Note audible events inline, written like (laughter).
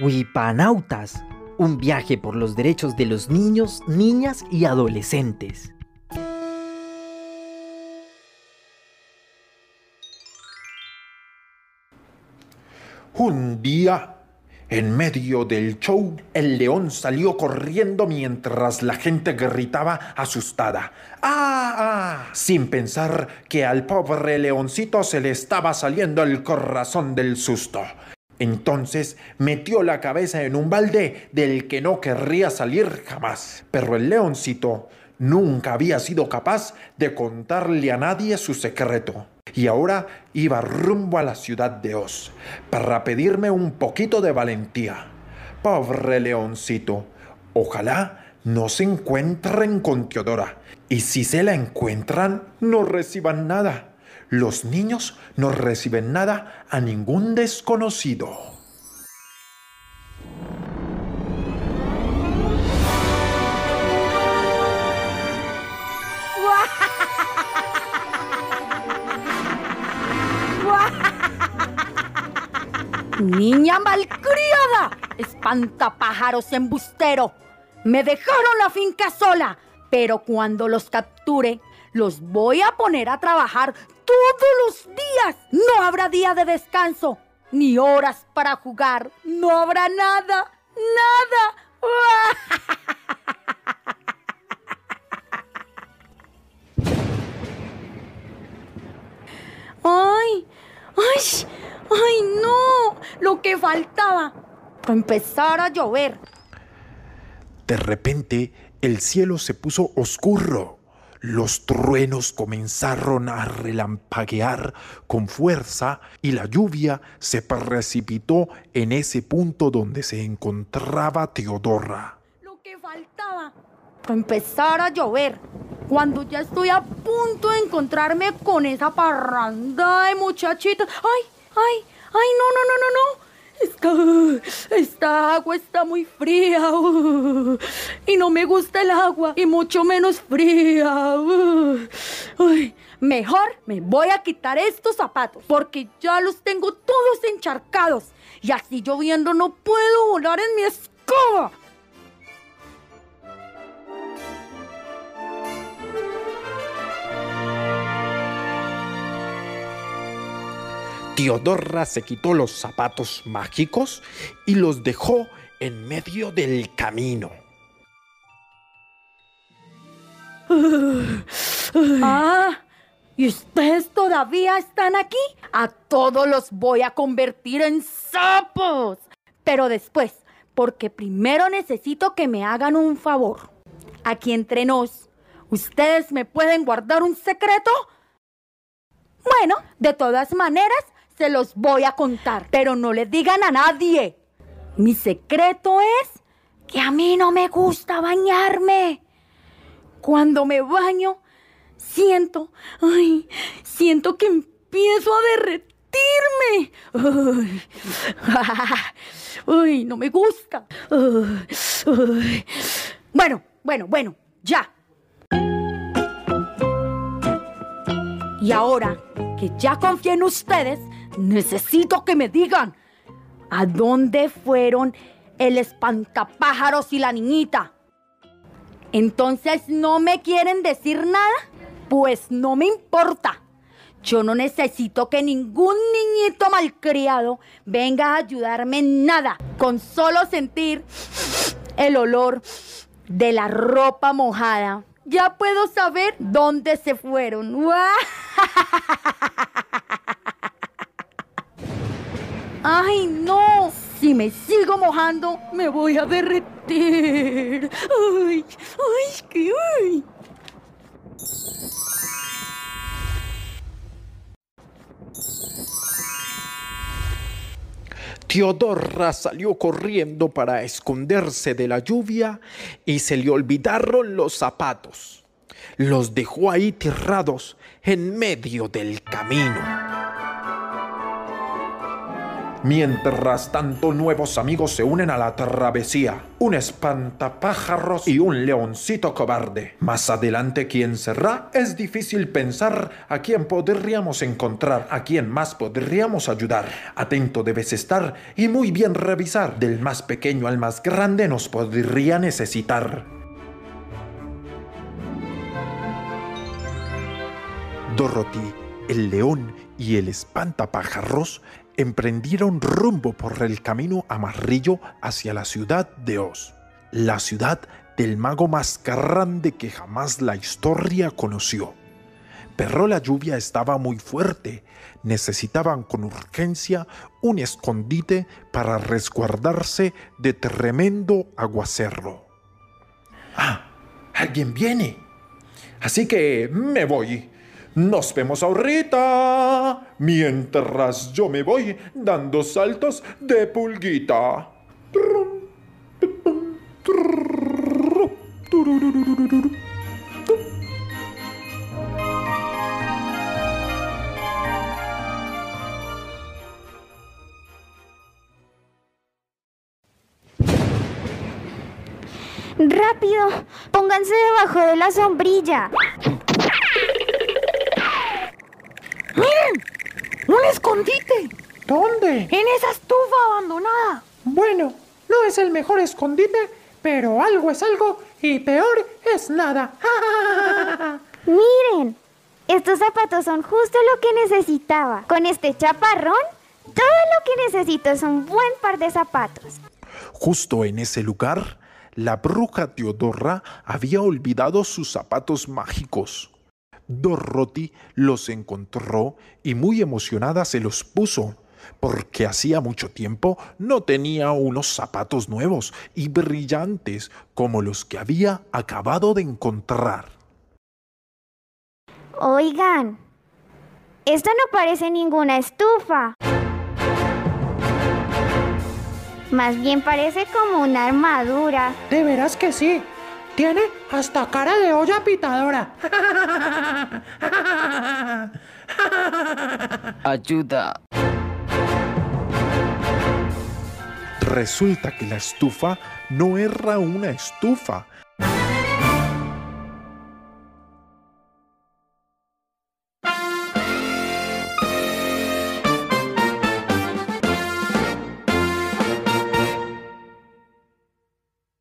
Wipanautas, un viaje por los derechos de los niños, niñas y adolescentes. Un día, en medio del show, el león salió corriendo mientras la gente gritaba asustada. ¡Ah! ah! Sin pensar que al pobre leoncito se le estaba saliendo el corazón del susto. Entonces metió la cabeza en un balde del que no querría salir jamás. Pero el leoncito nunca había sido capaz de contarle a nadie su secreto. Y ahora iba rumbo a la ciudad de Oz para pedirme un poquito de valentía. Pobre leoncito, ojalá no se encuentren con Teodora. Y si se la encuentran, no reciban nada. Los niños no reciben nada a ningún desconocido. Niña malcriada, espantapájaros embustero. Me dejaron la finca sola, pero cuando los capture, los voy a poner a trabajar todos los días. No habrá día de descanso, ni horas para jugar. No habrá nada, nada. (laughs) ¡Ay! ¡Ay! ¡Ay, no! Lo que faltaba. Empezar a llover. De repente, el cielo se puso oscuro. Los truenos comenzaron a relampaguear con fuerza y la lluvia se precipitó en ese punto donde se encontraba Teodora. Lo que faltaba. Para empezar a llover. Cuando ya estoy a punto de encontrarme con esa parranda de muchachitos. ¡Ay! ¡Ay! ¡Ay! No, no, no, no, no. Esta, esta, agua está muy fría y no me gusta el agua y mucho menos fría. mejor me voy a quitar estos zapatos porque ya los tengo todos encharcados y así lloviendo no puedo volar en mi escoba. Teodora se quitó los zapatos mágicos y los dejó en medio del camino. Ah, ¿y ustedes todavía están aquí? A todos los voy a convertir en sapos. Pero después, porque primero necesito que me hagan un favor. Aquí entre nos, ¿ustedes me pueden guardar un secreto? Bueno, de todas maneras, se los voy a contar, pero no le digan a nadie. Mi secreto es que a mí no me gusta bañarme. Cuando me baño, siento, ay, siento que empiezo a derretirme. Ay, (laughs) no me gusta. Bueno, bueno, bueno, ya. Y ahora que ya confié en ustedes, Necesito que me digan a dónde fueron el espantapájaros y la niñita. Entonces, ¿no me quieren decir nada? Pues no me importa. Yo no necesito que ningún niñito malcriado venga a ayudarme en nada. Con solo sentir el olor de la ropa mojada, ya puedo saber dónde se fueron. (laughs) ¡Ay, no! Si me sigo mojando, me voy a derretir. ¡Ay! ¡Ay! ¡Qué! ¡Ay! Teodora salió corriendo para esconderse de la lluvia y se le olvidaron los zapatos. Los dejó ahí tirados en medio del camino. Mientras tanto, nuevos amigos se unen a la travesía. Un espantapájaros y un leoncito cobarde. Más adelante, ¿quién será? Es difícil pensar a quién podríamos encontrar, a quién más podríamos ayudar. Atento debes estar y muy bien revisar. Del más pequeño al más grande nos podría necesitar. Dorothy, el león y el espantapájaros emprendieron rumbo por el camino amarillo hacia la ciudad de Oz, la ciudad del mago más grande que jamás la historia conoció. Pero la lluvia estaba muy fuerte, necesitaban con urgencia un escondite para resguardarse de tremendo aguacero. Ah, alguien viene. Así que me voy. Nos vemos ahorita, mientras yo me voy dando saltos de pulguita. ¡Rápido! Pónganse debajo de la sombrilla. ¡Miren! ¡Un escondite! ¿Dónde? En esa estufa abandonada. Bueno, no es el mejor escondite, pero algo es algo y peor es nada. (laughs) Miren, estos zapatos son justo lo que necesitaba. Con este chaparrón, todo lo que necesito es un buen par de zapatos. Justo en ese lugar, la bruja Teodora había olvidado sus zapatos mágicos. Dorothy los encontró y muy emocionada se los puso, porque hacía mucho tiempo no tenía unos zapatos nuevos y brillantes como los que había acabado de encontrar. Oigan, esto no parece ninguna estufa. Más bien parece como una armadura. De veras que sí. Tiene hasta cara de olla pitadora. Ayuda. Resulta que la estufa no era una estufa,